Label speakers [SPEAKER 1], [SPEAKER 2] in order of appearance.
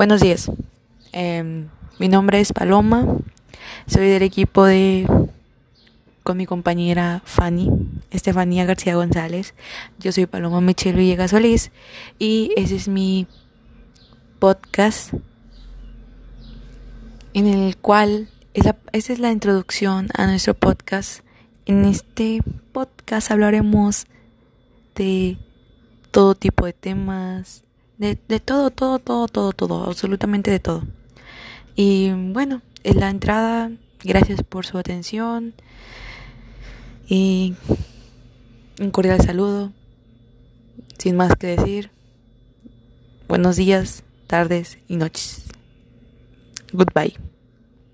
[SPEAKER 1] Buenos días. Em, mi nombre es Paloma. Soy del equipo de con mi compañera Fanny, Estefanía García González. Yo soy Paloma Michelle Villegas Solís y ese es mi podcast en el cual esa, esa es la introducción a nuestro podcast. En este podcast hablaremos de todo tipo de temas, de, todo, todo, todo, todo, todo, absolutamente de todo. Y bueno, en la entrada, gracias por su atención y un cordial saludo. Sin más que decir, buenos días, tardes y noches. Goodbye.